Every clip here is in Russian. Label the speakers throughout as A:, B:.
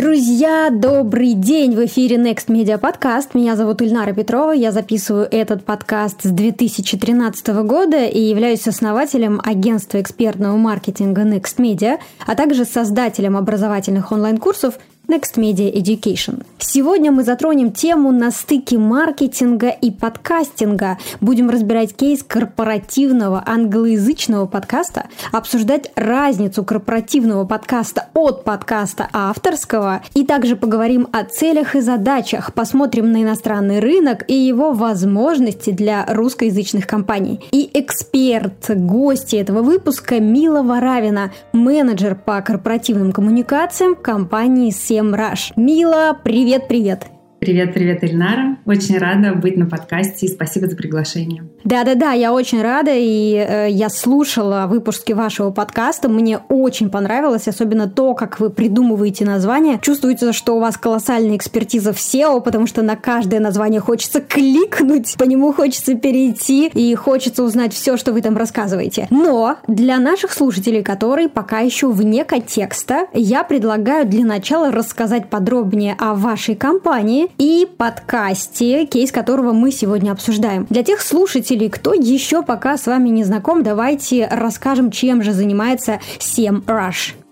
A: Друзья, добрый день! В эфире Next Media Podcast. Меня зовут Ильнара Петрова. Я записываю этот подкаст с 2013 года и являюсь основателем агентства экспертного маркетинга Next Media, а также создателем образовательных онлайн-курсов Next Media Education. Сегодня мы затронем тему на стыке маркетинга и подкастинга. Будем разбирать кейс корпоративного англоязычного подкаста, обсуждать разницу корпоративного подкаста от подкаста авторского и также поговорим о целях и задачах, посмотрим на иностранный рынок и его возможности для русскоязычных компаний. И эксперт, гости этого выпуска Мила Варавина, менеджер по корпоративным коммуникациям компании SEO Раш. Мила, привет-привет!
B: Привет, привет, Ильнара. Очень рада быть на подкасте и спасибо за приглашение.
A: Да-да-да, я очень рада, и э, я слушала выпуски вашего подкаста. Мне очень понравилось, особенно то, как вы придумываете название. Чувствуется, что у вас колоссальная экспертиза в SEO, потому что на каждое название хочется кликнуть, по нему хочется перейти, и хочется узнать все, что вы там рассказываете. Но для наших слушателей, которые пока еще вне контекста, я предлагаю для начала рассказать подробнее о вашей компании, и подкасте, кейс которого мы сегодня обсуждаем. Для тех слушателей, кто еще пока с вами не знаком, давайте расскажем, чем же занимается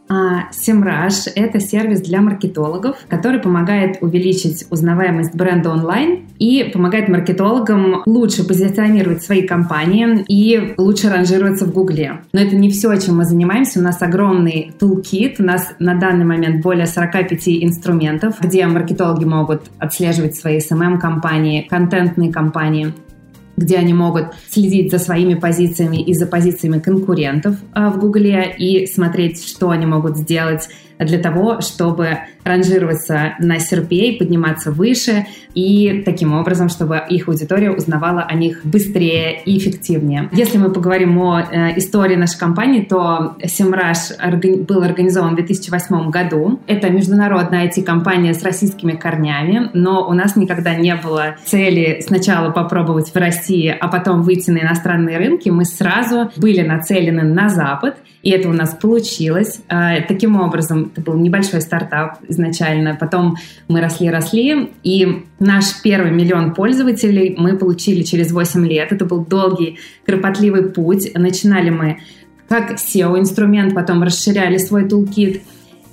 A: SEMrush.
B: Семраж – это сервис для маркетологов, который помогает увеличить узнаваемость бренда онлайн и помогает маркетологам лучше позиционировать свои компании и лучше ранжироваться в Гугле. Но это не все, чем мы занимаемся. У нас огромный toolkit. У нас на данный момент более 45 инструментов, где маркетологи могут отслеживать свои SMM-компании, контентные компании, где они могут следить за своими позициями и за позициями конкурентов а, в Гугле и смотреть, что они могут сделать для того, чтобы ранжироваться на CRPA, подниматься выше и таким образом, чтобы их аудитория узнавала о них быстрее и эффективнее. Если мы поговорим о э, истории нашей компании, то Semrush органи- был организован в 2008 году. Это международная IT-компания с российскими корнями, но у нас никогда не было цели сначала попробовать в России, а потом выйти на иностранные рынки. Мы сразу были нацелены на Запад, и это у нас получилось. Э, таким образом, это был небольшой стартап изначально. Потом мы росли-росли, и наш первый миллион пользователей мы получили через 8 лет. Это был долгий, кропотливый путь. Начинали мы как SEO-инструмент, потом расширяли свой тулкит.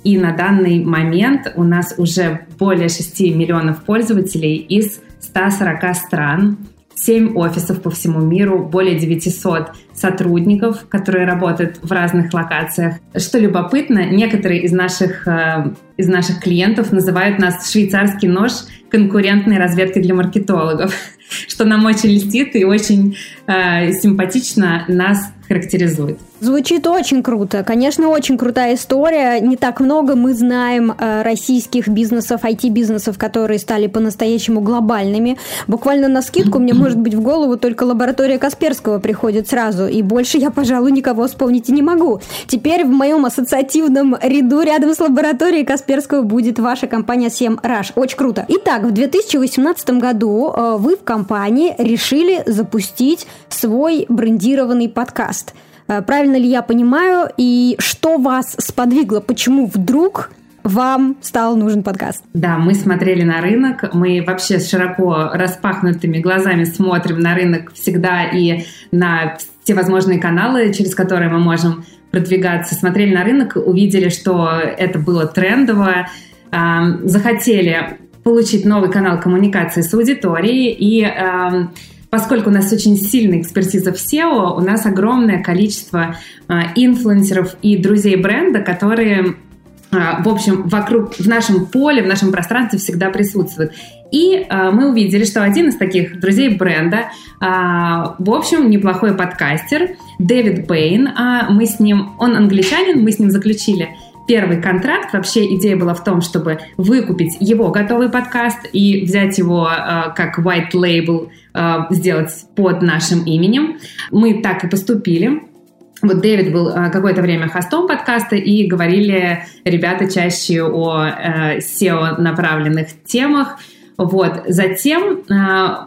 B: И на данный момент у нас уже более 6 миллионов пользователей из 140 стран. 7 офисов по всему миру, более 900 сотрудников, которые работают в разных локациях. Что любопытно, некоторые из наших, э, из наших клиентов называют нас швейцарский нож конкурентной разведки для маркетологов, что нам очень льстит и очень э, симпатично нас характеризует.
A: Звучит очень круто. Конечно, очень крутая история. Не так много мы знаем э, российских бизнесов, IT-бизнесов, которые стали по-настоящему глобальными. Буквально на скидку мне, может быть, в голову только лаборатория Касперского приходит сразу. И больше я, пожалуй, никого вспомнить и не могу. Теперь в моем ассоциативном ряду рядом с лабораторией Касперского будет ваша компания 7 Rush. Очень круто. Итак, в 2018 году э, вы в компании решили запустить свой брендированный подкаст – Э, правильно ли я понимаю? И что вас сподвигло? Почему вдруг вам стал нужен подкаст?
B: Да, мы смотрели на рынок, мы вообще с широко распахнутыми глазами смотрим на рынок всегда и на все возможные каналы, через которые мы можем продвигаться. Смотрели на рынок, увидели, что это было трендово, захотели получить новый канал коммуникации с аудиторией и Поскольку у нас очень сильная экспертиза в SEO, у нас огромное количество а, инфлюенсеров и друзей бренда, которые а, в общем, вокруг, в нашем поле, в нашем пространстве всегда присутствуют. И э, мы увидели, что один из таких друзей бренда, э, в общем, неплохой подкастер, Дэвид Бэйн. Э, мы с ним, он англичанин, мы с ним заключили первый контракт. Вообще идея была в том, чтобы выкупить его готовый подкаст и взять его э, как white label Э, сделать под нашим именем. Мы так и поступили. Вот Дэвид был э, какое-то время хостом подкаста, и говорили ребята чаще о э, SEO-направленных темах. Вот. Затем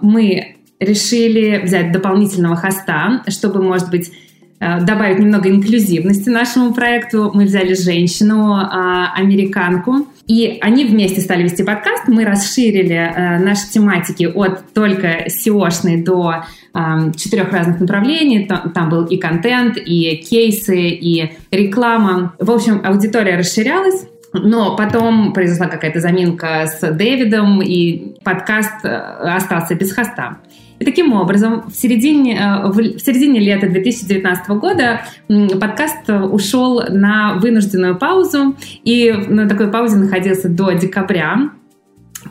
B: мы решили взять дополнительного хоста, чтобы, может быть, э, добавить немного инклюзивности нашему проекту. Мы взяли женщину, а, американку, и они вместе стали вести подкаст. Мы расширили э, наши тематики от только SEO-шной до четырех разных направлений. Там был и контент, и кейсы, и реклама. В общем, аудитория расширялась. Но потом произошла какая-то заминка с Дэвидом, и подкаст э, остался без хоста. И таким образом, в середине, э, в середине лета 2019 года подкаст ушел на вынужденную паузу, и на такой паузе находился до декабря.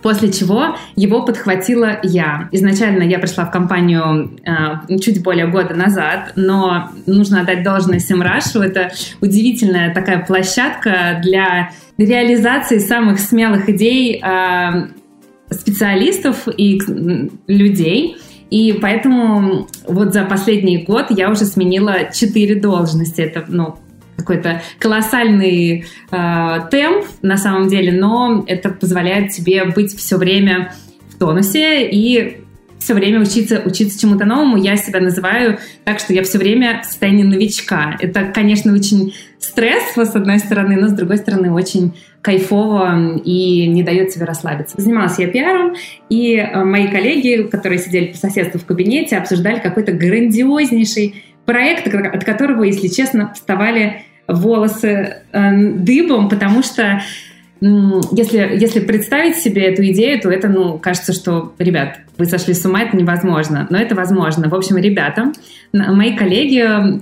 B: После чего его подхватила я. Изначально я пришла в компанию э, чуть более года назад, но нужно отдать должное Семрашу. Это удивительная такая площадка для реализации самых смелых идей э, специалистов и людей. И поэтому вот за последний год я уже сменила четыре должности. Это, ну, какой-то колоссальный э, темп на самом деле, но это позволяет тебе быть все время в тонусе и все время учиться, учиться чему-то новому. Я себя называю так, что я все время в состоянии новичка. Это, конечно, очень стрессово, с одной стороны, но с другой стороны, очень кайфово и не дает себе расслабиться. Занималась я пиаром, и э, мои коллеги, которые сидели по соседству в кабинете, обсуждали какой-то грандиознейший проект, от которого, если честно, вставали волосы э, дыбом, потому что если, если представить себе эту идею, то это, ну, кажется, что, ребят, вы сошли с ума, это невозможно. Но это возможно. В общем, ребята, мои коллеги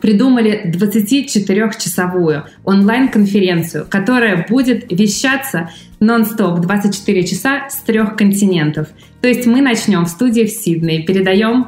B: придумали 24-часовую онлайн-конференцию, которая будет вещаться нон-стоп 24 часа с трех континентов. То есть мы начнем в студии в Сиднее, передаем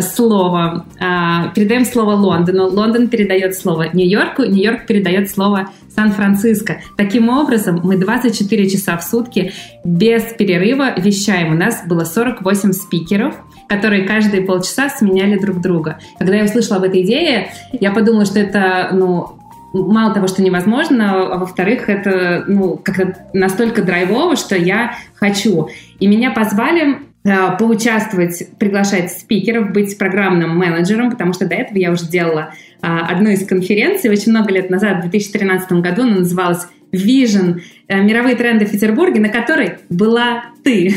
B: слово, э, передаем слово Лондону, Лондон передает слово Нью-Йорку, Нью-Йорк передает слово Сан-Франциско. Таким образом, мы 24 часа в сутки без перерыва вещаем. У нас было 48 спикеров, которые каждые полчаса сменяли друг друга. Когда я услышала об этой идее, я подумала, что это, ну, мало того, что невозможно, а во-вторых, это, ну, как-то настолько драйвово, что я хочу. И меня позвали э, поучаствовать, приглашать спикеров, быть программным менеджером, потому что до этого я уже делала э, одну из конференций очень много лет назад, в 2013 году, она называлась Vision э, «Мировые тренды в Петербурге», на которой была ты.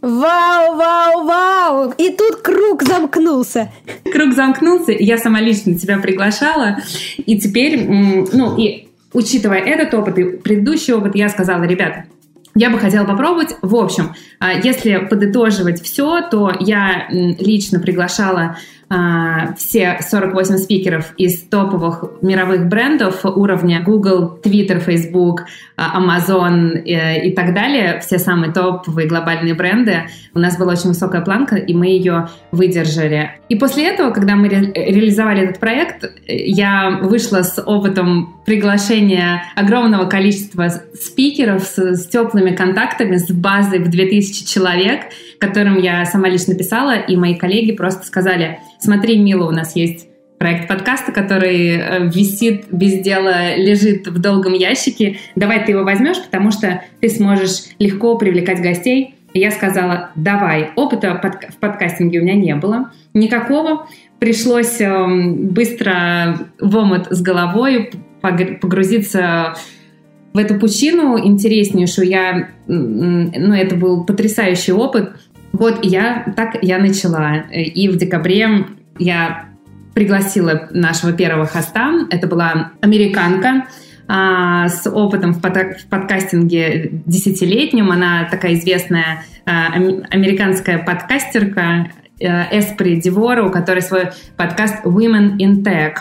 A: Вау, вау, вау! И тут круг замкнулся.
B: Круг замкнулся, я сама лично тебя приглашала. И теперь, ну, и учитывая этот опыт и предыдущий опыт, я сказала, ребята, я бы хотела попробовать. В общем, а, если подытоживать все, то я лично приглашала все 48 спикеров из топовых мировых брендов уровня Google, Twitter, Facebook, а, Amazon э, и так далее, все самые топовые глобальные бренды. У нас была очень высокая планка, и мы ее выдержали. И после этого, когда мы ре реализовали этот проект, я вышла с опытом приглашения огромного количества спикеров с, с теплыми контактами, с базой в 2000 человек, которым я сама лично писала, и мои коллеги просто сказали – Смотри, Мила, у нас есть проект подкаста, который э, висит без дела, лежит в долгом ящике. Давай ты его возьмешь, потому что ты сможешь легко привлекать гостей. Я сказала, давай. Опыта в подкастинге у меня не было никакого. Пришлось эм, быстро в омут с головой погрузиться в эту пучину интереснейшую. Я, ну, это был потрясающий опыт. Вот, я так я начала. И в декабре я пригласила нашего первого хоста. Это была американка а, с опытом в, под, в подкастинге десятилетним. Она такая известная а, американская подкастерка а, Эспри Дивора, у которой свой подкаст Women in Tech.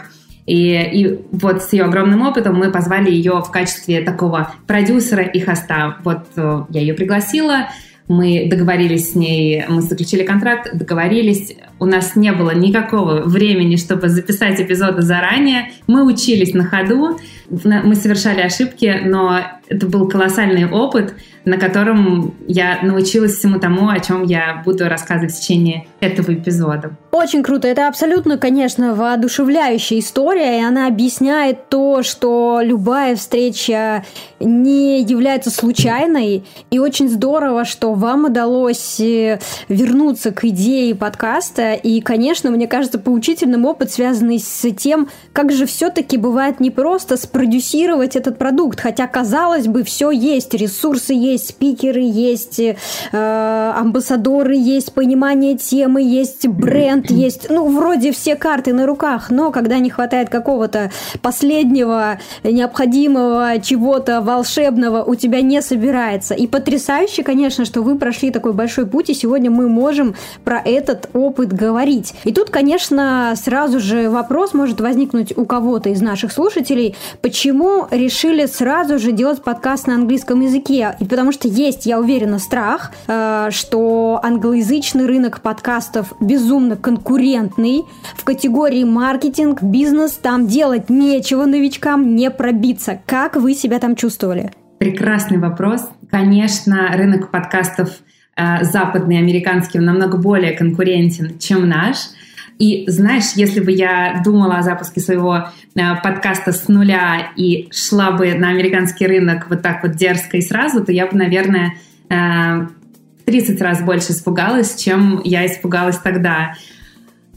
B: И, и вот с ее огромным опытом мы позвали ее в качестве такого продюсера и хоста. Вот э, я ее пригласила, мы договорились с ней, мы заключили контракт, договорились. У нас не было никакого времени, чтобы записать эпизоды заранее. Мы учились на ходу, мы совершали ошибки, но это был колоссальный опыт, на котором я научилась всему тому, о чем я буду рассказывать в течение этого эпизода.
A: Очень круто. Это абсолютно, конечно, воодушевляющая история, и она объясняет то, что любая встреча не является случайной, и очень здорово, что вам удалось э, вернуться к идее подкаста. И, конечно, мне кажется, поучительным опыт, связанный с тем, как же все-таки бывает непросто спродюсировать этот продукт. Хотя, казалось бы, все есть. Ресурсы есть, спикеры есть, э, амбассадоры есть, понимание темы есть, бренд есть. Ну, вроде все карты на руках. Но когда не хватает какого-то последнего необходимого чего-то волшебного, у тебя не собирается. И потрясающе, конечно, что вы прошли такой большой путь, и сегодня мы можем про этот опыт говорить. И тут, конечно, сразу же вопрос может возникнуть у кого-то из наших слушателей, почему решили сразу же делать подкаст на английском языке? И потому что есть, я уверена, страх, э, что англоязычный рынок подкастов безумно конкурентный. В категории маркетинг, бизнес там делать нечего новичкам, не пробиться. Как вы себя там чувствовали?
B: Прекрасный вопрос. Конечно, рынок подкастов западный, американский, намного более конкурентен, чем наш. И знаешь, если бы я думала о запуске своего э, подкаста с нуля и шла бы на американский рынок вот так вот дерзко и сразу, то я бы, наверное, э, 30 раз больше испугалась, чем я испугалась тогда.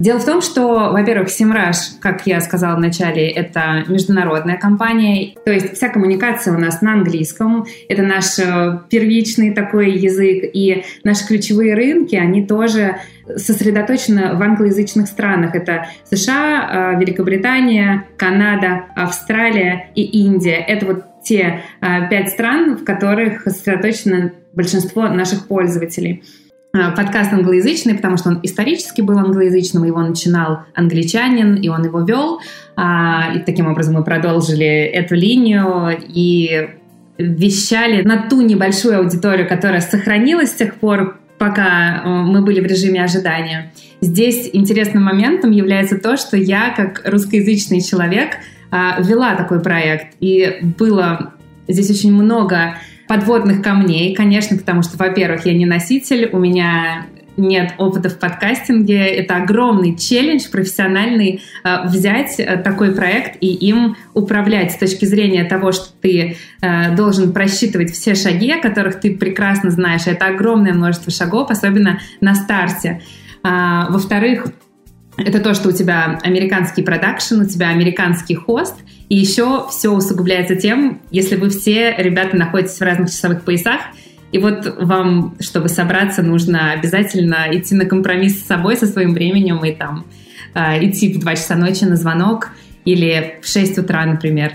B: Дело в том, что, во-первых, Simrush, как я сказала вначале, это международная компания, то есть вся коммуникация у нас на английском, это наш э, первичный такой язык, и наши ключевые рынки, они тоже сосредоточены в англоязычных странах. Это США, э, Великобритания, Канада, Австралия и Индия. Это вот те э, пять стран, в которых сосредоточено большинство наших пользователей. Э, подкаст англоязычный, потому что он исторически был англоязычным, его начинал англичанин, и он его вел. А, и таким образом мы продолжили эту линию и вещали на ту небольшую аудиторию, которая сохранилась с тех пор, пока э, мы были в режиме ожидания. Здесь интересным моментом является то, что я, как русскоязычный человек, э, вела такой проект. И было здесь очень много подводных камней, конечно, потому что, во-первых, я не носитель, у меня нет опыта в подкастинге. Это огромный челлендж профессиональный э, взять э, такой проект и им управлять с точки зрения того, что ты э, должен просчитывать все шаги, о которых ты прекрасно знаешь. Это огромное множество шагов, особенно на старте. А, во-вторых, это то, что у тебя американский продакшн, у тебя американский хост, и еще все усугубляется тем, если вы все, ребята, находитесь в разных часовых поясах, и вот вам, чтобы собраться, нужно обязательно идти на компромисс с собой, со своим временем, и там э, идти в 2 часа ночи на звонок, или в 6 утра, например.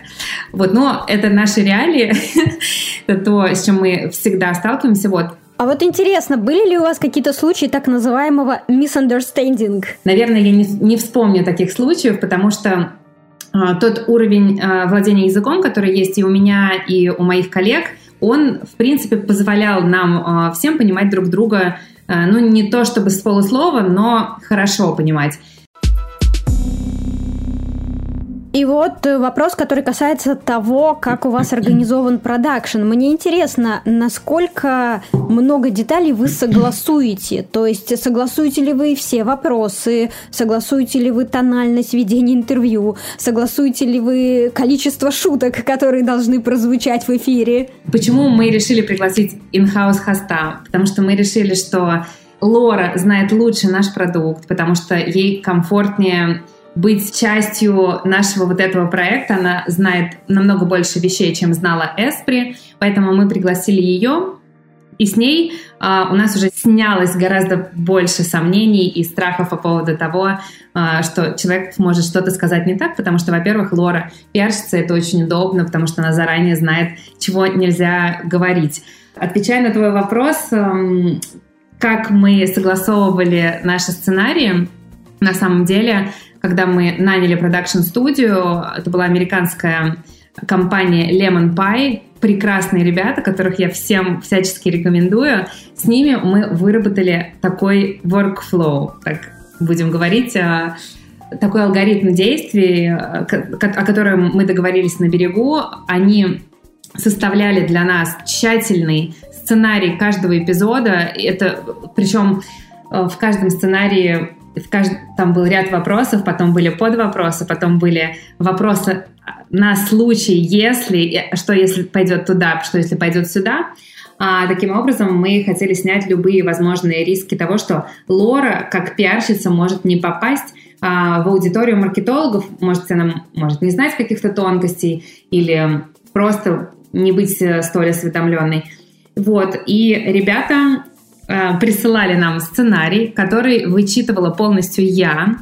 B: Вот, но это наши реалии, это то, с чем мы всегда сталкиваемся. Вот,
A: а вот интересно, были ли у вас какие-то случаи так называемого misunderstanding?
B: Наверное, я не, не вспомню таких случаев, потому что тот уровень а, владения языком, который есть и у меня, и у моих коллег, он, в принципе, позволял нам а, всем понимать друг друга, а, ну, не то чтобы с полуслова, но хорошо понимать.
A: И вот э, вопрос, который касается того, как у вас организован продакшн. Мне интересно, насколько много деталей вы согласуете? То есть согласуете ли вы все вопросы, согласуете ли вы тональность ведения интервью, согласуете ли вы количество шуток, которые должны прозвучать в эфире?
B: Почему мы решили пригласить in-house хоста? Потому что мы решили, что Лора знает лучше наш продукт, потому что ей комфортнее быть частью нашего вот этого проекта. Она знает намного больше вещей, чем знала Эспри, поэтому мы пригласили ее. И с ней а, у нас уже снялось гораздо больше сомнений и страхов по поводу того, а, что человек может что-то сказать не так, потому что, во-первых, Лора пиарщица, это очень удобно, потому что она заранее знает, чего нельзя говорить. Отвечая на твой вопрос, эм, как мы согласовывали наши сценарии, на самом деле когда мы наняли продакшн-студию. Это была американская компания Lemon Pie. Прекрасные ребята, которых я всем всячески рекомендую. С ними мы выработали такой workflow, так будем говорить, а, такой алгоритм действий, о котором мы договорились на берегу. Они составляли для нас тщательный сценарий каждого эпизода. Это причем э, в каждом сценарии в кажд... там был ряд вопросов, потом были подвопросы, потом были вопросы на случай, если, что если пойдет туда, что если пойдет сюда. А, таким образом, мы хотели снять любые возможные риски того, что Лора, как пиарщица, может не попасть а, в аудиторию маркетологов, может, она может не знать каких-то тонкостей или просто не быть э, столь осведомленной. Вот, и ребята э, присылали нам сценарий, который вычитывала полностью я.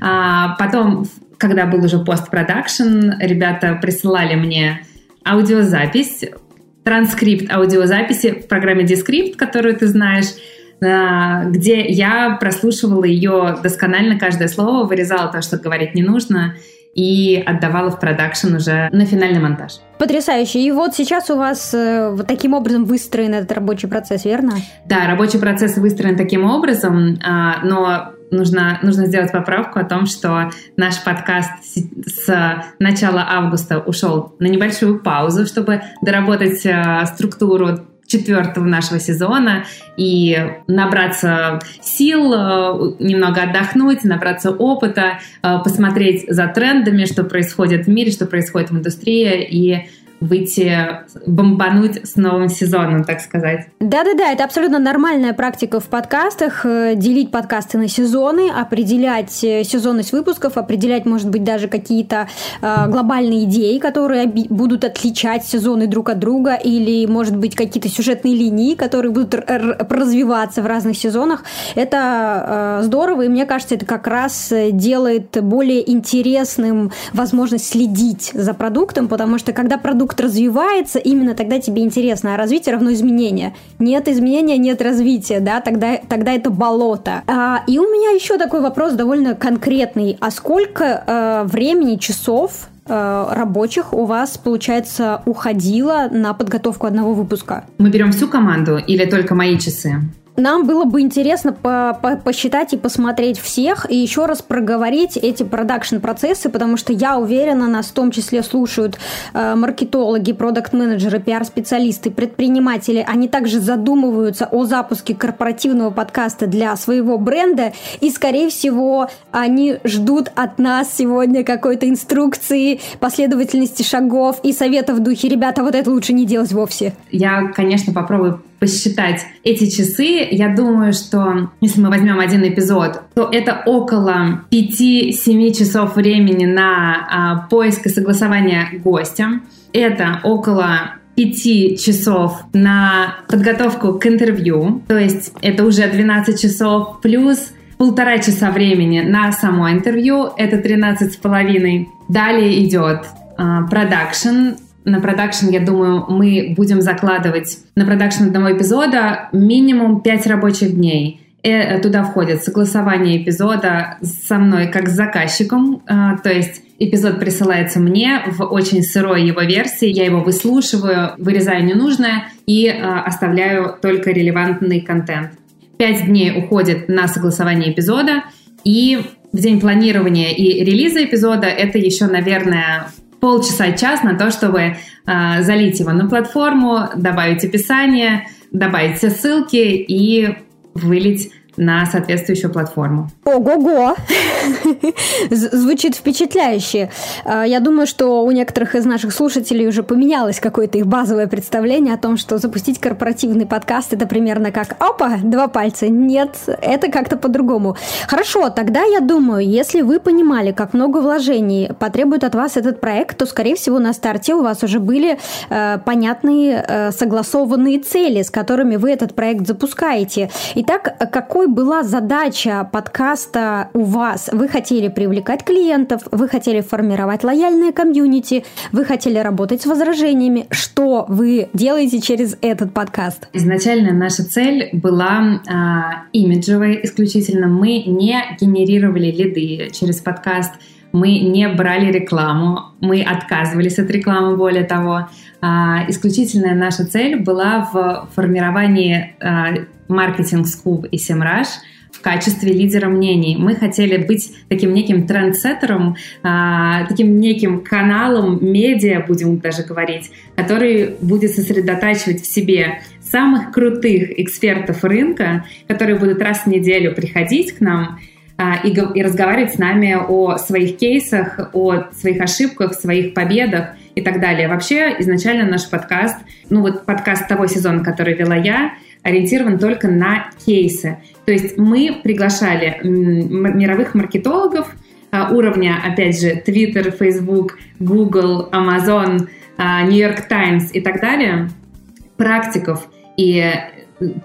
B: А, потом, когда был уже постпродакшн, ребята присылали мне аудиозапись, транскрипт аудиозаписи в программе Descript, которую ты знаешь, э, где я прослушивала ее досконально, каждое слово, вырезала то, что говорить не нужно, и отдавала в продакшн уже на финальный монтаж.
A: Потрясающе. И вот сейчас у вас э, вот таким образом выстроен этот рабочий процесс, верно?
B: Да, рабочий процесс выстроен таким образом, а, но нужно, нужно сделать поправку о том, что наш подкаст с начала августа ушел на небольшую паузу, чтобы доработать э, структуру четвертого нашего сезона и набраться сил, э, немного отдохнуть, набраться опыта, э, посмотреть за трендами, что происходит в мире, что происходит в индустрии. И выйти, бомбануть с новым сезоном, так сказать.
A: Да-да-да, это абсолютно нормальная практика в подкастах, э, делить подкасты на сезоны, определять э, сезонность выпусков, определять, может быть, даже какие-то э, глобальные идеи, которые будут отличать сезоны друг от друга, или, может быть, какие-то сюжетные линии, которые будут развиваться в разных сезонах. Это э, здорово, и мне кажется, это как раз делает более интересным возможность следить за продуктом, потому что когда продукт продукт развивается, именно тогда тебе интересно. А развитие равно изменение. Нет изменения, нет развития, да, тогда, тогда это болото. А, и у меня еще такой вопрос довольно конкретный. А сколько э, времени, часов э, рабочих у вас, получается, уходило на подготовку одного выпуска?
B: Мы берем всю команду или только мои часы?
A: Нам было бы интересно по -по посчитать и посмотреть всех, и еще раз проговорить эти продакшн-процессы, потому что я уверена, нас в том числе слушают э, маркетологи, продукт-менеджеры, пиар-специалисты, предприниматели. Они также задумываются о запуске корпоративного подкаста для своего бренда, и, скорее всего, они ждут от нас сегодня какой-то инструкции, последовательности шагов и советов в духе «Ребята, вот это лучше не делать вовсе».
B: Я, конечно, попробую посчитать эти часы, я думаю, что если мы возьмем один эпизод, то это около 5-7 часов времени на а, поиск и согласование гостя. Это около пяти часов на подготовку к интервью, то есть это уже 12 часов плюс полтора часа времени на само интервью, это 13 с половиной. Далее идет продакшн, э, на продакшн, я думаю, мы будем закладывать на продакшн одного эпизода минимум 5 рабочих дней. И э, туда входит согласование эпизода со мной как с заказчиком, а, то есть эпизод присылается мне в очень сырой его версии, я его выслушиваю, вырезаю ненужное и оставляю только релевантный контент. Пять дней уходит на согласование эпизода, и в день планирования и релиза эпизода это еще, наверное, полчаса-час на то, чтобы э, залить его на платформу, добавить описание, добавить все ссылки и вылить на соответствующую платформу.
A: Ого-го! Звучит впечатляюще. А, я думаю, что у некоторых из наших слушателей уже поменялось какое-то их базовое представление о том, что запустить корпоративный подкаст это примерно как «Опа, два пальца». Нет, это как-то по-другому. Хорошо, тогда я думаю, если вы понимали, как много вложений потребует от вас этот проект, то, скорее всего, на старте у вас уже были э, понятные, э, согласованные цели, с которыми вы этот проект запускаете. Итак, какой была задача подкаста у вас? Вы хотели привлекать клиентов, вы хотели формировать лояльное комьюнити, вы хотели работать с возражениями. Что вы делаете через этот подкаст?
B: Изначально наша цель была э, имиджевая исключительно. Мы не генерировали лиды через подкаст, мы не брали рекламу, мы отказывались от рекламы, более того. А, исключительная наша цель была в формировании маркетинг Скуб и Семраж в качестве лидера мнений. Мы хотели быть таким неким трендсеттером, а, таким неким каналом медиа, будем даже говорить, который будет сосредотачивать в себе самых крутых экспертов рынка, которые будут раз в неделю приходить к нам а, и, и разговаривать с нами о своих кейсах, о своих ошибках, своих победах и так далее. Вообще, изначально наш подкаст, ну вот подкаст того сезона, который вела я, ориентирован только на кейсы. То есть мы приглашали мировых маркетологов а, уровня, опять же, Twitter, Facebook, Google, Amazon, а, New York Times и так далее, практиков и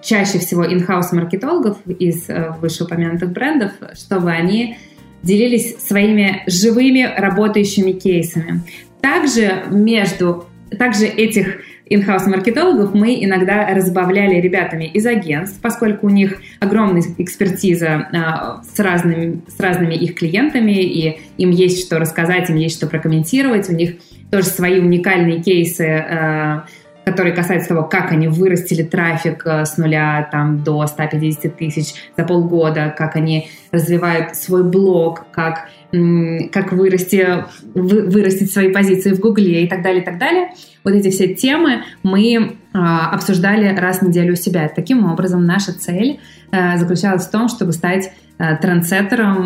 B: чаще всего in-house маркетологов из э, вышеупомянутых брендов, чтобы они делились своими живыми работающими кейсами. Также между также этих in-house маркетологов мы иногда разбавляли ребятами из агентств, поскольку у них огромная экспертиза а, с, разными, с разными их клиентами, и им есть что рассказать, им есть что прокомментировать, у них тоже свои уникальные кейсы которые касаются того, как они вырастили трафик э, с нуля там, до 150 тысяч за полгода, как они развивают свой блог, как, как вырасти, вырастить свои позиции в Гугле и так далее, и так далее. Вот эти все темы мы а, обсуждали раз в неделю у себя. Таким образом, наша цель а, заключалась в том, чтобы стать а,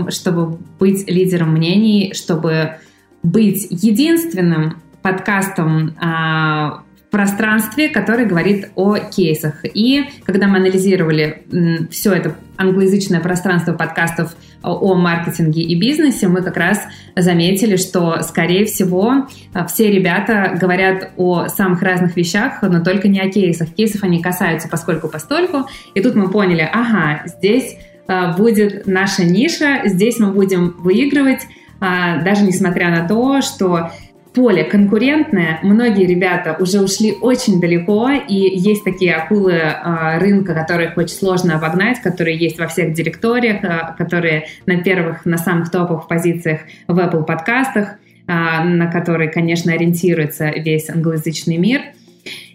B: чтобы быть лидером мнений, чтобы быть единственным подкастом а, пространстве, которое говорит о кейсах. И когда мы анализировали все это англоязычное пространство подкастов о маркетинге и бизнесе, мы как раз заметили, что, скорее всего, все ребята говорят о самых разных вещах, но только не о кейсах. Кейсов они касаются поскольку постольку. И тут мы поняли, ага, здесь а, будет наша ниша, здесь мы будем выигрывать, а, даже несмотря на то, что поле конкурентное, многие ребята уже ушли очень далеко, и есть такие акулы э, рынка, которых очень сложно обогнать, которые есть во всех директориях, э, которые на первых, на самых топовых позициях в Apple подкастах, э, на которые, конечно, ориентируется весь англоязычный мир.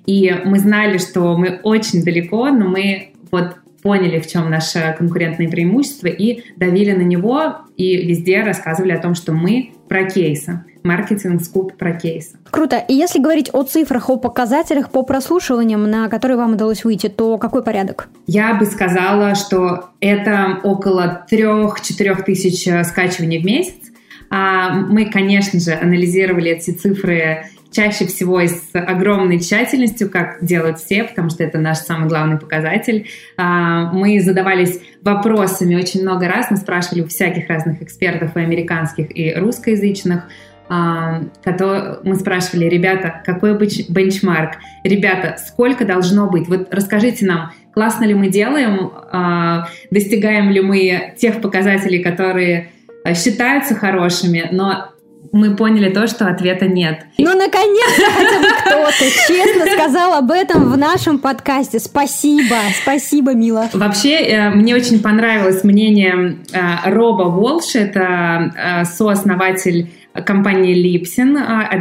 B: И мы знали, что мы очень далеко, но мы вот поняли, в чем наше конкурентное преимущество, и давили на него, и везде рассказывали о том, что мы про кейсы. Маркетинг скуп про кейсы.
A: Круто. И если говорить о цифрах, о показателях по прослушиваниям, на которые вам удалось выйти, то какой порядок?
B: Я бы сказала, что это около 3-4 тысяч э, скачиваний в месяц. А, мы, конечно же, анализировали эти цифры чаще всего и с огромной тщательностью, как делают все, потому что это наш самый главный показатель. А, мы задавались вопросами очень много раз, мы спрашивали у всяких разных экспертов, и американских, и русскоязычных, мы спрашивали, ребята, какой бенчмарк? Ребята, сколько должно быть? Вот расскажите нам, классно ли мы делаем, а, достигаем ли мы тех показателей, которые считаются хорошими, но мы поняли то, что ответа нет.
A: Ну, наконец-то хотя бы кто-то честно сказал об этом в нашем подкасте. Спасибо, спасибо, Мила.
B: Вообще, э, мне очень понравилось мнение э, Роба Волш, это э, сооснователь компании Lipsin,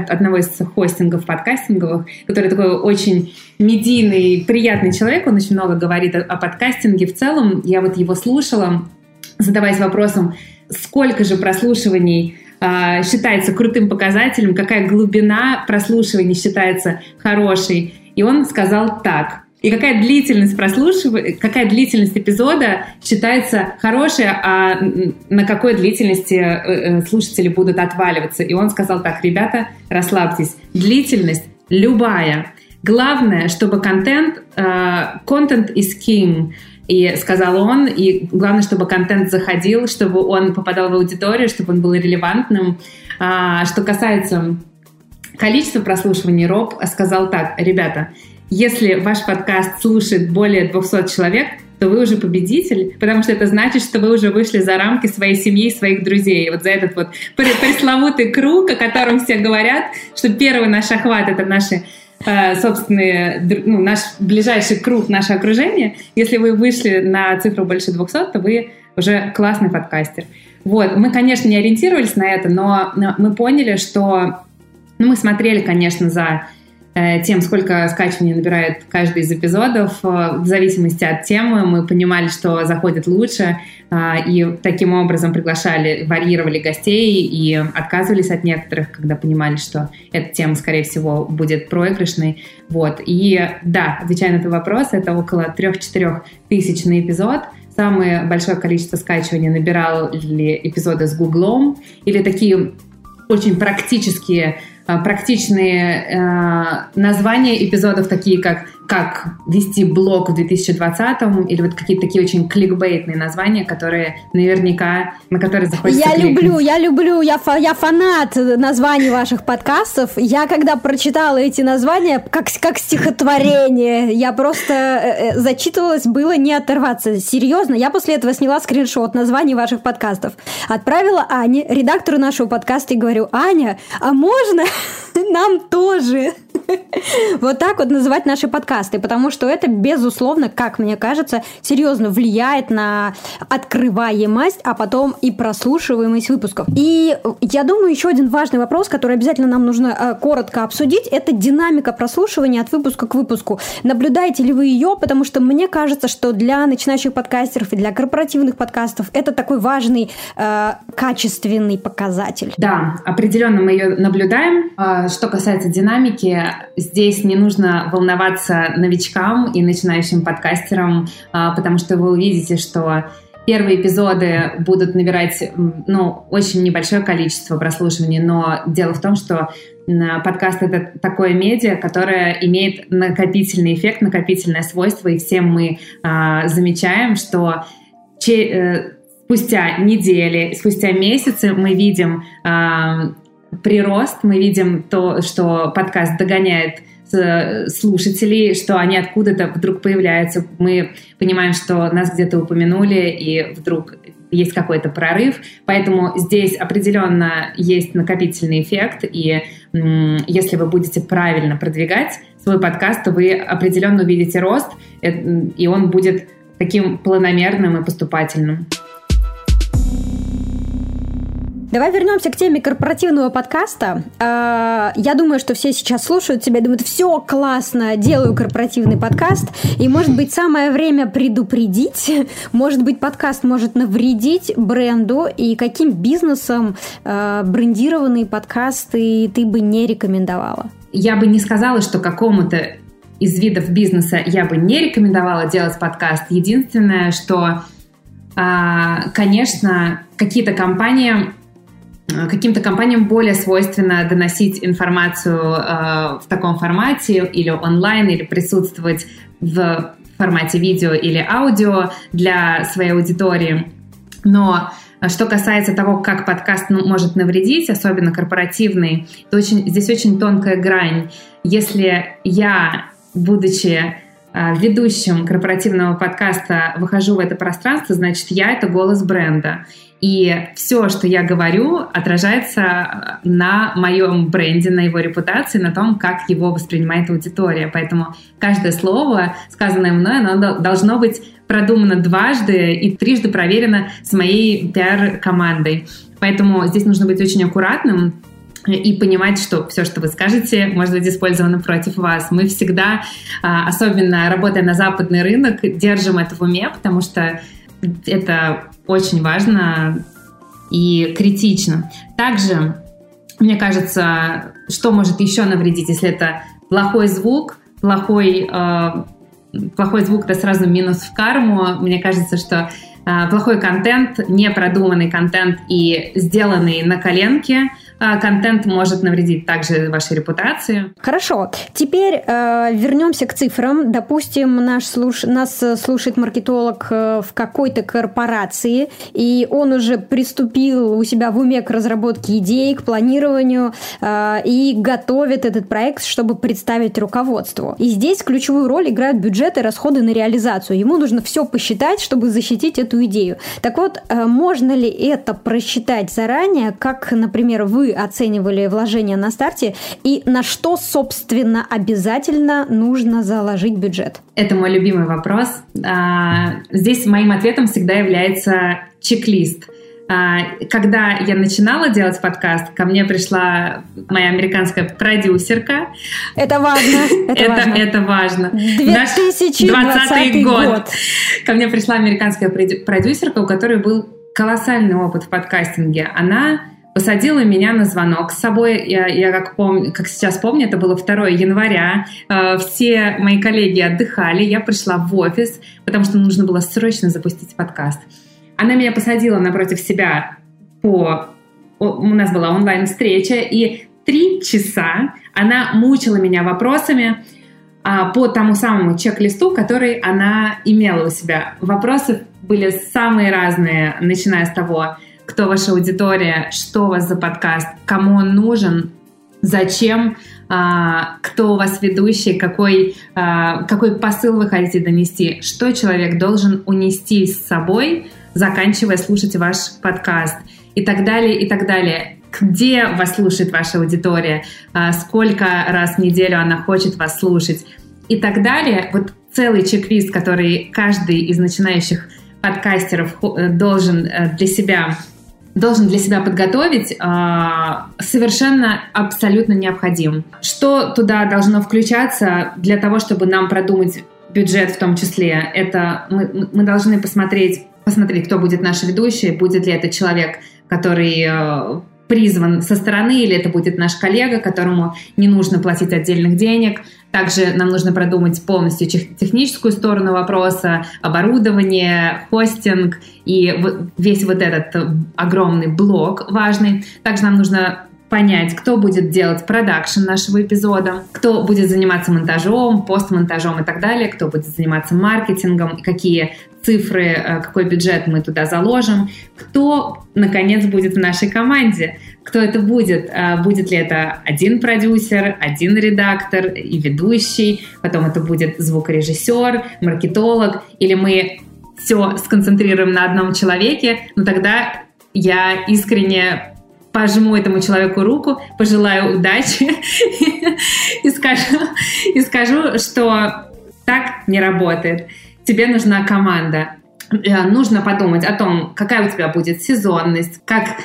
B: одного из хостингов подкастинговых, который такой очень медийный, приятный человек, он очень много говорит о подкастинге в целом. Я вот его слушала, задаваясь вопросом, сколько же прослушиваний а, считается крутым показателем, какая глубина прослушивания считается хорошей. И он сказал так. И какая длительность прослушивания, какая длительность эпизода считается хорошей, а на какой длительности э, э, слушатели будут отваливаться. И он сказал так, ребята, расслабьтесь. Длительность любая. Главное, чтобы контент, контент uh, is king. И сказал он, и главное, чтобы контент заходил, чтобы он попадал в аудиторию, чтобы он был релевантным. А, что касается количества прослушиваний, Роб сказал так, ребята, если ваш подкаст слушает более 200 человек, то вы уже победитель, потому что это значит, что вы уже вышли за рамки своей семьи, своих друзей. Вот за этот вот пресловутый круг, о котором все говорят, что первый наш охват — это наши Э, собственные, ну, наш ближайший круг, наше окружение. Если вы вышли на цифру больше 200, то вы уже классный подкастер. Вот, мы, конечно, не ориентировались на это, но мы поняли, что ну, мы смотрели, конечно, за тем, сколько скачиваний набирает каждый из эпизодов. Э, в зависимости от темы мы понимали, что заходит лучше, э, и таким образом приглашали, варьировали гостей и отказывались от некоторых, когда понимали, что эта тема, скорее всего, будет проигрышной. Вот. И да, отвечая на этот вопрос, это около 3-4 тысяч на эпизод. Самое большое количество скачиваний набирали эпизоды с Гуглом или такие очень практические практичные э, названия эпизодов, такие как как вести блог в 2020 или вот какие-то такие очень кликбейтные названия, которые наверняка, на которые захочется
A: Я
B: кликнуть.
A: люблю, я люблю, я, фа, я фанат названий ваших подкастов. Я когда прочитала эти названия, как, как стихотворение, я просто э, э, зачитывалась, было не оторваться. Серьезно, я после этого сняла скриншот названий ваших подкастов. Отправила Ане, редактору нашего подкаста, и говорю, Аня, а можно нам тоже? Вот так вот называть наши подкасты, потому что это, безусловно, как мне кажется, серьезно влияет на открываемость, а потом и прослушиваемость выпусков. И я думаю, еще один важный вопрос, который обязательно нам нужно э, коротко обсудить, это динамика прослушивания от выпуска к выпуску. Наблюдаете ли вы ее? Потому что мне кажется, что для начинающих подкастеров и для корпоративных подкастов это такой важный э, качественный показатель.
B: Да, определенно мы ее наблюдаем. А, что касается динамики, здесь не нужно волноваться новичкам и начинающим подкастерам, а, потому что вы увидите, что Первые эпизоды будут набирать ну, очень небольшое количество прослушиваний, но дело в том, что подкаст — это такое медиа, которое имеет накопительный эффект, накопительное свойство, и все мы а, замечаем, что э, спустя недели, спустя месяцы мы видим а, прирост, мы видим то, что подкаст догоняет слушателей, что они откуда-то вдруг появляются. Мы понимаем, что нас где-то упомянули, и вдруг есть какой-то прорыв. Поэтому здесь определенно есть накопительный эффект, и если вы будете правильно продвигать свой подкаст, то вы определенно увидите рост, э, и он будет таким планомерным и поступательным.
A: Давай вернемся к теме корпоративного подкаста. А, я думаю, что все сейчас слушают тебя думают, все классно, делаю корпоративный подкаст. И, может быть, самое время предупредить. Может быть, подкаст может навредить бренду. И каким бизнесом а, брендированные подкасты ты бы не рекомендовала?
B: Я бы не сказала, что какому-то из видов бизнеса я бы не рекомендовала делать подкаст. Единственное, что, а, конечно, какие-то компании каким-то компаниям более свойственно доносить информацию э, в таком формате или онлайн, или присутствовать в формате видео или аудио для своей аудитории. Но э, что касается того, как подкаст ну, может навредить, особенно корпоративный, то очень, здесь очень тонкая грань. Если я, будучи э, ведущим корпоративного подкаста, выхожу в это пространство, значит, я — это голос бренда. И все, что я говорю, отражается на моем бренде, на его репутации, на том, как его воспринимает аудитория. Поэтому каждое слово, сказанное мной, оно должно быть продумано дважды и трижды проверено с моей пиар-командой. Поэтому здесь нужно быть очень аккуратным, и понимать, что все, что вы скажете, может быть использовано против вас. Мы всегда, а, особенно работая на западный рынок, держим это в уме, потому что это очень важно и критично. Также, мне кажется, что может еще навредить, если это плохой звук, плохой, э, плохой звук, это сразу минус в карму. Мне кажется, что э, плохой контент, непродуманный контент и сделанный на коленке – контент может навредить также вашей репутации.
A: Хорошо. Теперь э, вернемся к цифрам. Допустим, наш слуш... нас слушает маркетолог э, в какой-то корпорации, и он уже приступил у себя в уме к разработке идей, к планированию э, и готовит этот проект, чтобы представить руководству. И здесь ключевую роль играют бюджеты расходы на реализацию. Ему нужно все посчитать, чтобы защитить эту идею. Так вот, э, можно ли это просчитать заранее, как, например, вы вы оценивали вложения на старте и на что, собственно, обязательно нужно заложить бюджет?
B: Это мой любимый вопрос. А, здесь моим ответом всегда является чек-лист. А, когда я начинала делать подкаст, ко мне пришла моя американская продюсерка.
A: Это важно.
B: Это, это важно. Это важно.
A: 2020 год. год.
B: Ко мне пришла американская продюсерка, у которой был колоссальный опыт в подкастинге. Она посадила меня на звонок с собой. Я, я как, помню, как сейчас помню, это было 2 января. Э, все мои коллеги отдыхали. Я пришла в офис, потому что нужно было срочно запустить подкаст. Она меня посадила напротив себя по... У нас была онлайн-встреча, и три часа она мучила меня вопросами а, по тому самому чек-листу, который она имела у себя. Вопросы были самые разные, начиная с того, кто ваша аудитория, что у вас за подкаст, кому он нужен, зачем, а, кто у вас ведущий, какой, а, какой посыл вы хотите донести, что человек должен унести с собой, заканчивая слушать ваш подкаст и так далее, и так далее. Где вас слушает ваша аудитория, а, сколько раз в неделю она хочет вас слушать и так далее. Вот целый чек-лист, который каждый из начинающих подкастеров э, должен э, для себя должен для себя подготовить, а, совершенно абсолютно необходим. Что туда должно включаться для того, чтобы нам продумать бюджет в том числе? Это мы, мы должны посмотреть, посмотреть, кто будет наш ведущий, будет ли это человек, который э, призван со стороны, или это будет наш коллега, которому не нужно платить отдельных денег. Также нам нужно продумать полностью техническую сторону вопроса, оборудование, хостинг и весь вот этот огромный блок важный. Также нам нужно понять, кто будет делать продакшн нашего эпизода, кто будет заниматься монтажом, постмонтажом и так далее, кто будет заниматься маркетингом, какие цифры, э, какой бюджет мы туда заложим, кто, наконец, будет в нашей команде, кто это будет, э, будет ли это один продюсер, один редактор и ведущий, потом это будет звукорежиссер, маркетолог, или мы все сконцентрируем на одном человеке, но ну, тогда я искренне пожму этому человеку руку, пожелаю удачи и скажу, и скажу, что так не работает. Тебе нужна команда. Э, нужно подумать о том, какая у тебя будет сезонность, как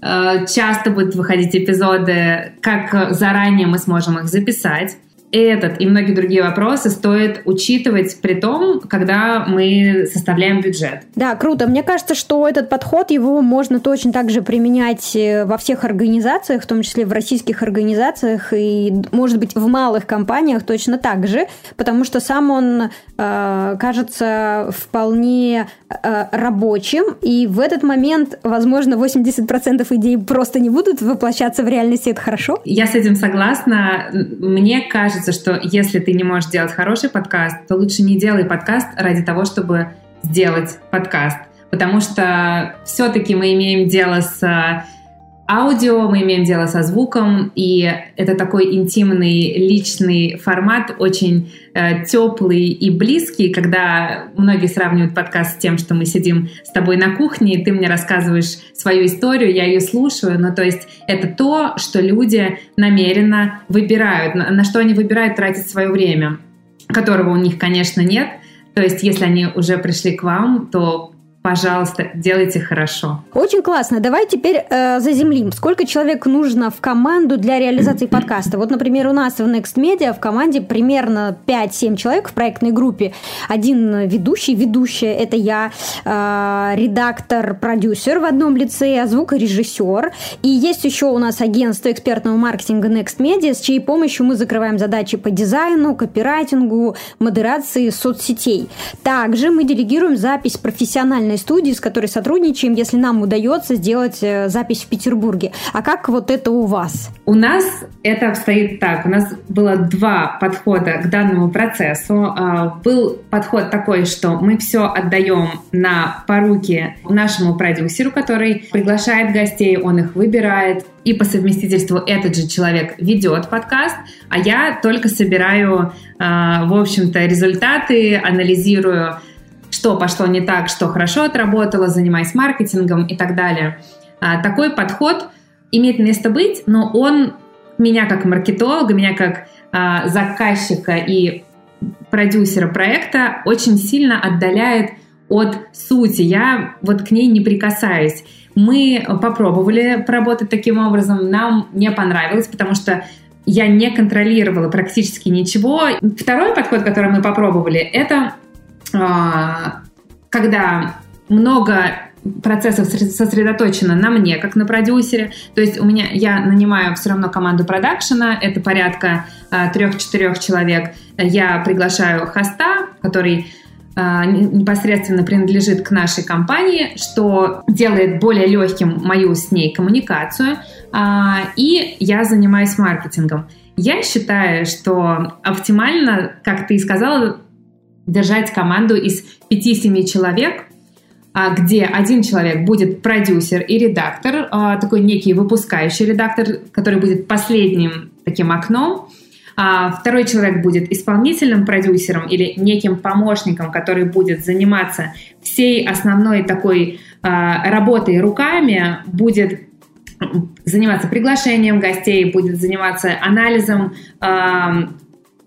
B: часто будут выходить эпизоды, как заранее мы сможем их записать этот и многие другие вопросы стоит учитывать при том, когда мы составляем бюджет.
A: Да, круто. Мне кажется, что этот подход, его можно точно так же применять э, во всех организациях, в том числе в российских организациях и, может быть, в малых компаниях точно так же, потому что сам он э, кажется вполне э, рабочим, и в этот момент, возможно, 80% идей просто не будут воплощаться в реальности, это хорошо?
B: Я с этим согласна. Мне кажется, кажется, что если ты не можешь делать хороший подкаст, то лучше не делай подкаст ради того, чтобы сделать подкаст. Потому что все-таки мы имеем дело с аудио, мы имеем дело со звуком, и это такой интимный, личный формат, очень э, теплый и близкий, когда многие сравнивают подкаст с тем, что мы сидим с тобой на кухне, и ты мне рассказываешь свою историю, я ее слушаю, но то есть это то, что люди намеренно выбирают, на, на что они выбирают тратить свое время, которого у них, конечно, нет, то есть, если они уже пришли к вам, то пожалуйста, делайте хорошо.
A: Очень классно. Давай теперь э, заземлим. Сколько человек нужно в команду для реализации подкаста? Вот, например, у нас в Next Media в команде примерно 5-7 человек в проектной группе. Один ведущий, ведущая – это я, э, редактор, продюсер в одном лице, а звукорежиссер. И есть еще у нас агентство экспертного маркетинга Next Media, с чьей помощью мы закрываем задачи по дизайну, копирайтингу, модерации соцсетей. Также мы делегируем запись профессиональной музыкальной студии, с которой сотрудничаем, если нам удается сделать э, запись в Петербурге. А как вот это у вас?
B: У нас это обстоит так. У нас было два подхода к данному процессу. А, был подход такой, что мы все отдаем на поруки нашему продюсеру, который приглашает гостей, он их выбирает, и по совместительству этот же человек ведет подкаст, а я только собираю, а, в общем-то, результаты, анализирую что пошло не так, что хорошо отработало, занимаясь маркетингом и так далее. А, такой подход имеет место быть, но он меня как маркетолога, меня как а, заказчика и продюсера проекта очень сильно отдаляет от сути. Я вот к ней не прикасаюсь. Мы попробовали поработать таким образом, нам не понравилось, потому что я не контролировала практически ничего. Второй подход, который мы попробовали, это когда много процессов сосредоточено на мне, как на продюсере. То есть у меня я нанимаю все равно команду продакшена, это порядка а, трех-четырех человек. Я приглашаю хоста, который непосредственно принадлежит к нашей компании, что делает более легким мою с ней коммуникацию, и я занимаюсь маркетингом. Я считаю, что оптимально, как ты и сказала, держать команду из 5-7 человек, а, где один человек будет продюсер и редактор, а, такой некий выпускающий редактор, который будет последним таким окном, а второй человек будет исполнительным продюсером или неким помощником, который будет заниматься всей основной такой работой руками, будет заниматься приглашением гостей, будет заниматься анализом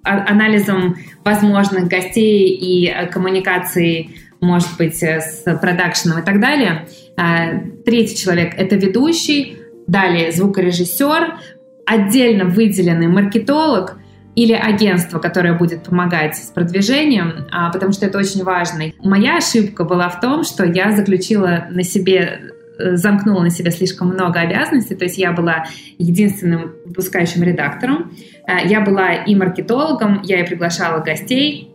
B: анализом возможных гостей и э, коммуникацией, может быть, э, с продакшеном и так далее. А, третий человек — это ведущий, далее звукорежиссер, отдельно выделенный маркетолог или агентство, которое будет помогать с продвижением, а, потому что это очень важно. Моя ошибка была в том, что я заключила на себе замкнула на себя слишком много обязанностей, то есть я была единственным выпускающим редактором, Э, я была и маркетологом, я и приглашала гостей,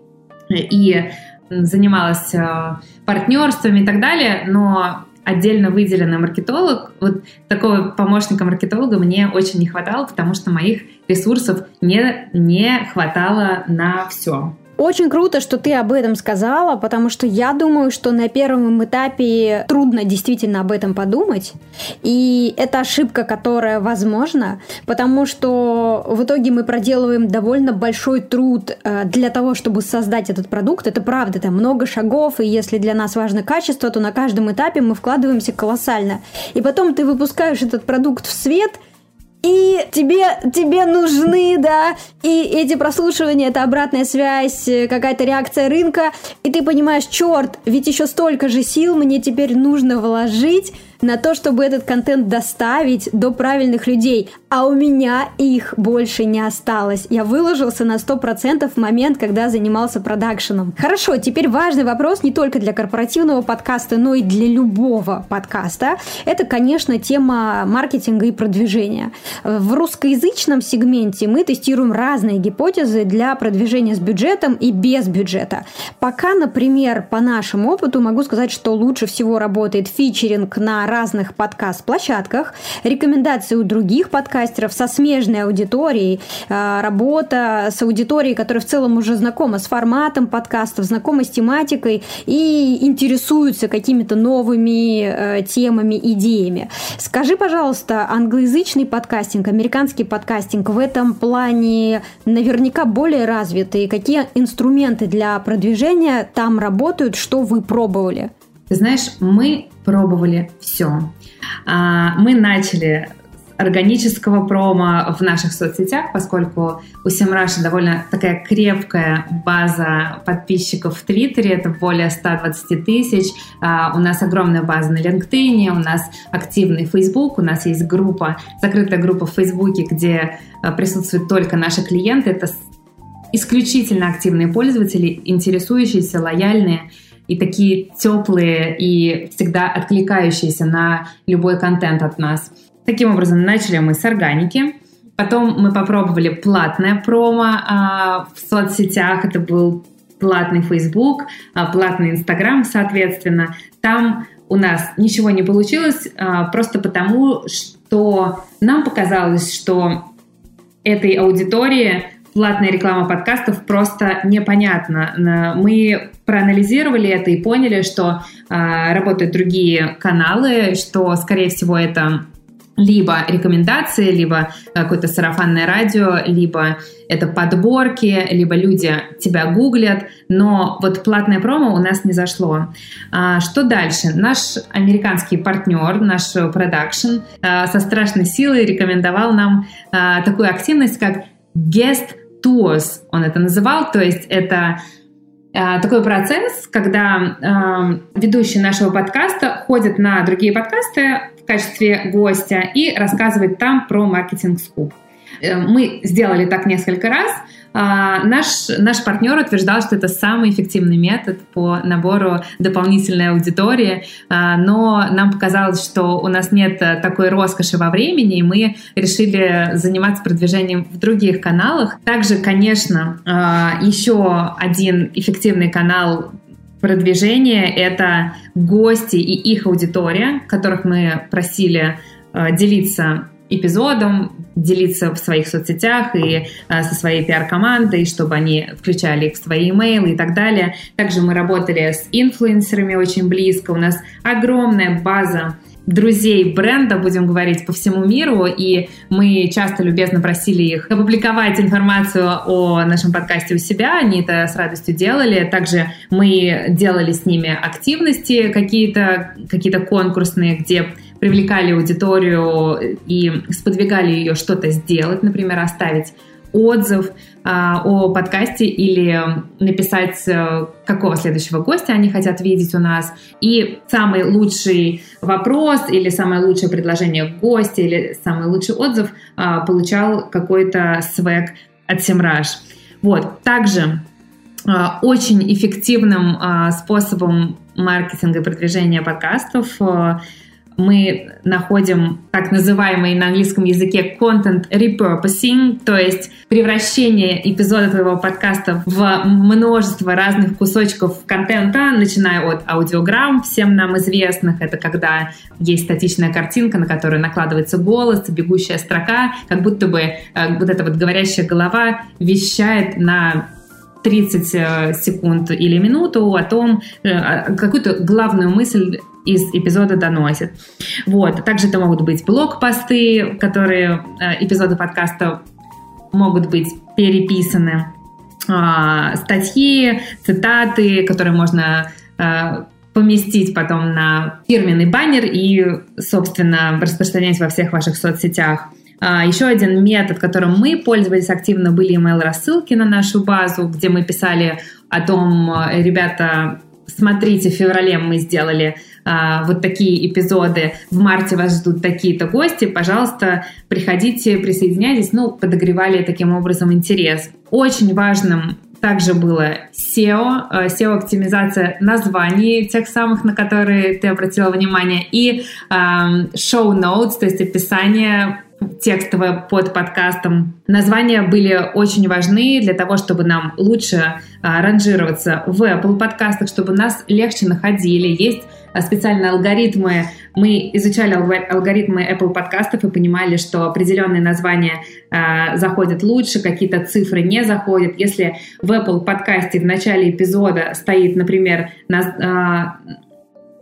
B: и занималась э, партнерствами и так далее, но отдельно выделенный маркетолог, вот такого помощника маркетолога мне очень не хватало, потому что моих ресурсов не, не хватало на все.
A: Очень круто, что ты об этом сказала, потому что я думаю, что на первом этапе трудно действительно об этом подумать. И это ошибка, которая возможна, потому что в итоге мы проделываем довольно большой труд э, для того, чтобы создать этот продукт. Это правда, там много шагов, и если для нас важно качество, то на каждом этапе мы вкладываемся колоссально. И потом ты выпускаешь этот продукт в свет – и тебе, тебе нужны, да, и эти прослушивания, это обратная связь, э, какая-то реакция рынка, и ты понимаешь, черт, ведь еще столько же сил мне теперь нужно вложить на то, чтобы этот контент доставить до правильных людей, а у меня их больше не осталось. Я выложился на 100% в момент, когда занимался продакшеном. Хорошо, теперь важный вопрос не только для корпоративного подкаста, но и для любого подкаста. Это, конечно, тема маркетинга и продвижения. В русскоязычном сегменте мы тестируем разные гипотезы для продвижения с бюджетом и без бюджета. Пока, например, по нашему опыту могу сказать, что лучше всего работает фичеринг на разных подкаст-площадках, рекомендации у других подкастеров со смежной аудиторией, э, работа с аудиторией, которая в целом уже знакома с форматом подкастов, знакома с тематикой и интересуются какими-то новыми э, темами, идеями. Скажи, пожалуйста, англоязычный подкастинг, американский подкастинг в этом плане наверняка более развитый. Какие инструменты для продвижения там работают, что вы пробовали?
B: Ты знаешь, мы пробовали все. А, мы начали органического промо в наших соцсетях, поскольку у Семраши довольно такая крепкая база подписчиков в Твиттере, это более 120 тысяч. А, у нас огромная база на LinkedIn, у нас активный Facebook, у нас есть группа, закрытая группа в Фейсбуке, где а, присутствуют только наши клиенты. Это исключительно активные пользователи, интересующиеся, лояльные и такие теплые и всегда откликающиеся на любой контент от нас. Таким образом, начали мы с органики. Потом мы попробовали платное промо а, в соцсетях. Это был платный Facebook, а, платный Instagram, соответственно. Там у нас ничего не получилось, а, просто потому, что нам показалось, что этой аудитории платная реклама подкастов просто непонятна. Мы проанализировали это и поняли, что э, работают другие каналы, что, скорее всего, это либо рекомендации, либо какое-то сарафанное радио, либо это подборки, либо люди тебя гуглят, но вот платное промо у нас не зашло. А, что дальше? Наш американский партнер, наш продакшн а, со страшной силой рекомендовал нам а, такую активность, как guest tours, он это называл, то есть это э, такой процесс, когда э, ведущий нашего подкаста ходит на другие подкасты в качестве гостя и рассказывает там про маркетинг скуп. Э, мы сделали так несколько раз, наш, наш партнер утверждал, что это самый эффективный метод по набору дополнительной аудитории, а, но нам показалось, что у нас нет такой роскоши во времени, и мы решили заниматься продвижением в других каналах. Также, конечно, а, еще один эффективный канал продвижения — это гости и их аудитория, которых мы просили э, делиться эпизодом, делиться в своих соцсетях и э, со своей пиар-командой, чтобы они включали их в свои имейлы и так далее. Также мы работали с инфлюенсерами очень близко. У нас огромная база друзей бренда, будем говорить, по всему миру, и мы часто любезно просили их опубликовать информацию о нашем подкасте у себя, они это с радостью делали. Также мы делали с ними активности какие-то, какие-то конкурсные, где привлекали аудиторию и сподвигали ее что-то сделать, например, оставить отзыв а, о подкасте или написать, а, какого следующего гостя они хотят видеть у нас. И самый лучший вопрос или самое лучшее предложение гостя или самый лучший отзыв а, получал какой-то свек от Семраж. Вот. Также а, очень эффективным а, способом маркетинга и продвижения подкастов а, мы находим так называемый на английском языке content repurposing, то есть превращение эпизода твоего подкаста в множество разных кусочков контента, начиная от аудиограмм, всем нам известных, это когда есть статичная картинка, на которую накладывается голос, бегущая строка, как будто бы э, вот эта вот говорящая голова вещает на 30 э, секунд или минуту о том, э, какую-то главную мысль из эпизода доносит. Вот. Также это могут быть блог-посты, которые э, эпизоды подкаста могут быть переписаны, а, статьи, цитаты, которые можно поместить потом на фирменный баннер и, собственно, распространять во всех ваших соцсетях. А, еще один метод, которым мы пользовались активно, были email-рассылки на нашу базу, где мы писали о том, э, ребята, смотрите, в феврале мы сделали а, вот такие эпизоды, в марте вас ждут такие-то гости, пожалуйста, приходите, присоединяйтесь, ну, подогревали таким образом интерес. Очень важным также было SEO, э, SEO-оптимизация названий тех самых, на которые ты обратила внимание, и э, show notes, то есть описание текстовое под подкастом. Названия были очень важны для того, чтобы нам лучше а, ранжироваться в Apple подкастах, чтобы нас легче находили. Есть а, специальные алгоритмы. Мы изучали алгоритмы Apple подкастов и понимали, что определенные названия э, заходят лучше, какие-то цифры не заходят. Если в Apple подкасте в начале эпизода стоит, например, на, э,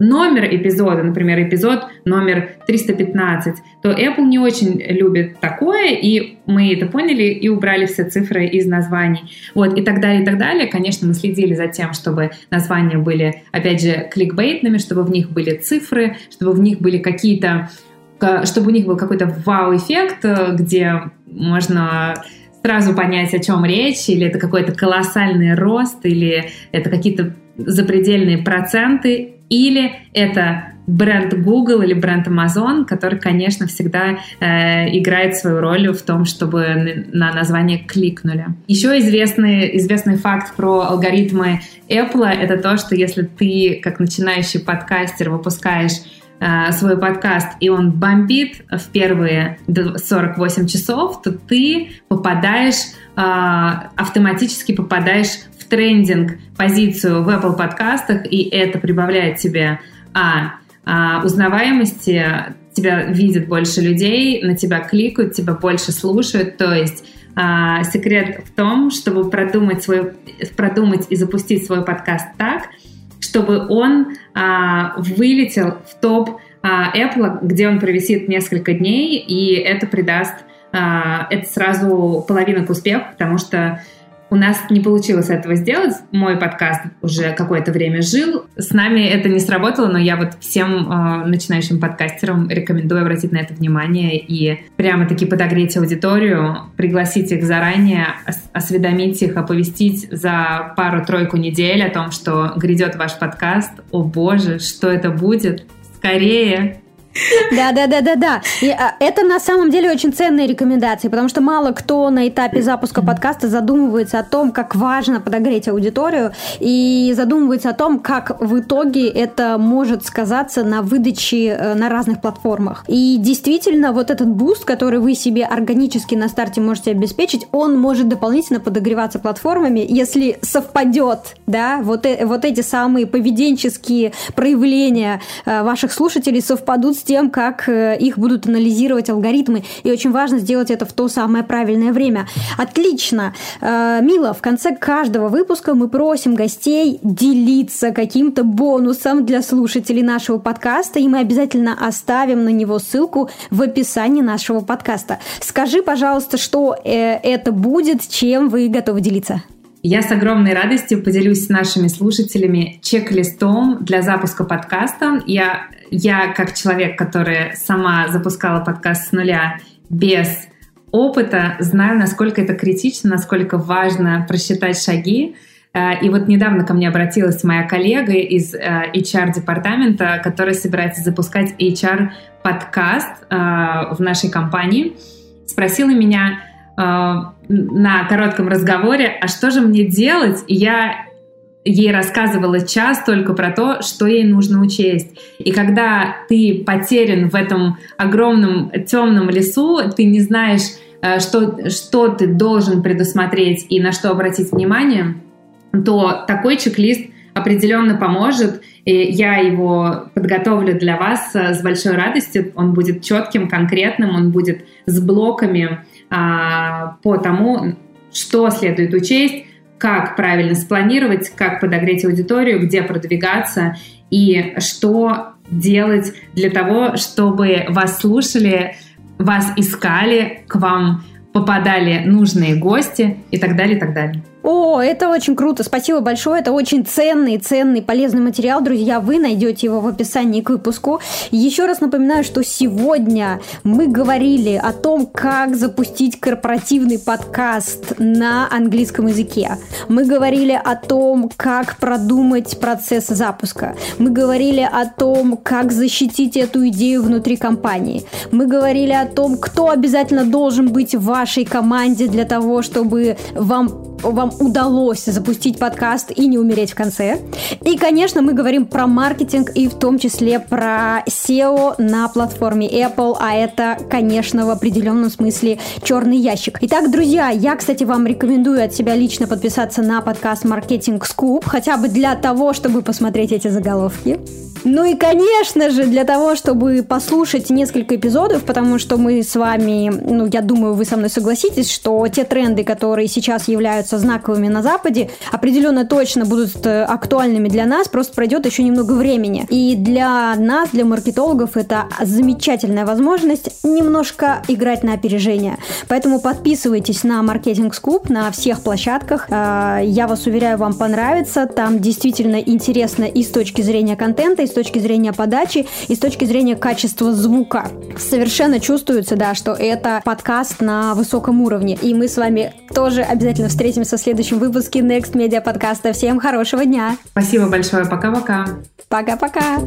B: номер эпизода, например, эпизод номер 315, то Apple не очень любит такое, и мы это поняли и убрали все цифры из названий. Вот, и так далее, и так далее. Конечно, мы следили за тем, чтобы названия были, опять же, кликбейтными, чтобы в них были цифры, чтобы в них были какие-то чтобы у них был какой-то вау-эффект, где можно сразу понять, о чем речь, или это какой-то колоссальный рост, или это какие-то запредельные проценты, или это бренд Google или бренд Amazon, который, конечно, всегда э, играет свою роль в том, чтобы на название кликнули. Еще известный, известный факт про алгоритмы Apple — это то, что если ты, как начинающий подкастер, выпускаешь э, свой подкаст, и он бомбит в первые 48 часов, то ты попадаешь, э, автоматически попадаешь трендинг позицию в Apple подкастах, и это прибавляет тебе а, а, узнаваемости, тебя видят больше людей, на тебя кликают, тебя больше слушают, то есть а, секрет в том, чтобы продумать, свой, продумать и запустить свой подкаст так, чтобы он а, вылетел в топ а, Apple, где он провисит несколько дней, и это придаст а, это сразу половина к успеху, потому что у нас не получилось этого сделать. Мой подкаст уже какое-то время жил. С нами это не сработало, но я вот всем э, начинающим подкастерам рекомендую обратить на это внимание и прямо-таки подогреть аудиторию, пригласить их заранее, осведомить их, оповестить за пару-тройку недель о том, что грядет ваш подкаст. О боже, что это будет? Скорее!
A: Да, да, да, да, да. И, а, это на самом деле очень ценные рекомендации, потому что мало кто на этапе запуска подкаста задумывается о том, как важно подогреть аудиторию, и задумывается о том, как в итоге это может сказаться на выдаче э, на разных платформах. И действительно, вот этот буст, который вы себе органически на старте можете обеспечить, он может дополнительно подогреваться платформами, если совпадет, да, вот, э, вот эти самые поведенческие проявления э, ваших слушателей совпадут с тем, как э, их будут анализировать алгоритмы. И очень важно сделать это в то самое правильное время. Отлично. Э, Мила, в конце каждого выпуска мы просим гостей делиться каким-то бонусом для слушателей нашего подкаста, и мы обязательно оставим на него ссылку в описании нашего подкаста. Скажи, пожалуйста, что э, это будет, чем вы готовы делиться?
B: Я с огромной радостью поделюсь с нашими слушателями чек-листом для запуска подкаста. Я я как человек, который сама запускала подкаст с нуля без опыта, знаю, насколько это критично, насколько важно просчитать шаги. Э, и вот недавно ко мне обратилась моя коллега из HR-департамента, э, которая собирается запускать HR-подкаст э, в нашей компании. Спросила меня на коротком разговоре, а что же мне делать? И я ей рассказывала час только про то, что ей нужно учесть. И когда ты потерян в этом огромном темном лесу, ты не знаешь, э, что, что ты должен предусмотреть и на что обратить внимание, то такой чек-лист определенно поможет. И я его подготовлю для вас э, с большой радостью. Он будет четким, конкретным, он будет с блоками а, по тому, что следует учесть, как правильно спланировать, как подогреть аудиторию, где продвигаться и что делать для того, чтобы вас слушали, вас искали, к вам попадали нужные гости и так далее, и так далее.
A: О, это очень круто. Спасибо большое. Это очень ценный, ценный, полезный материал. Друзья, вы найдете его в описании к выпуску. Еще раз напоминаю, что сегодня мы говорили о том, как запустить корпоративный подкаст на английском языке. Мы говорили о том, как продумать процесс запуска. Мы говорили о том, как защитить эту идею внутри компании. Мы говорили о том, кто обязательно должен быть в вашей команде для того, чтобы вам вам удалось запустить подкаст и не умереть в конце. И, конечно, мы говорим про маркетинг и в том числе про SEO на платформе Apple, а это, конечно, в определенном смысле черный ящик. Итак, друзья, я, кстати, вам рекомендую от себя лично подписаться на подкаст Marketing Scoop, хотя бы для того, чтобы посмотреть эти заголовки. Ну и, конечно же, для того, чтобы послушать несколько эпизодов, потому что мы с вами, ну, я думаю, вы со мной согласитесь, что те тренды, которые сейчас являются знаковыми на Западе, определенно точно будут э, актуальными для нас, просто пройдет еще немного времени. И для нас, для маркетологов, это замечательная возможность немножко играть на опережение. Поэтому подписывайтесь на Маркетинг Скуп на всех площадках. Э, я вас уверяю, вам понравится. Там действительно интересно и с точки зрения контента, и с точки зрения подачи, и с точки зрения качества звука. Совершенно чувствуется, да, что это подкаст на высоком уровне. И мы с вами тоже обязательно встретимся в следующем выпуске Next Media подкаста. Всем хорошего дня!
B: Спасибо большое. Пока-пока.
A: Пока-пока.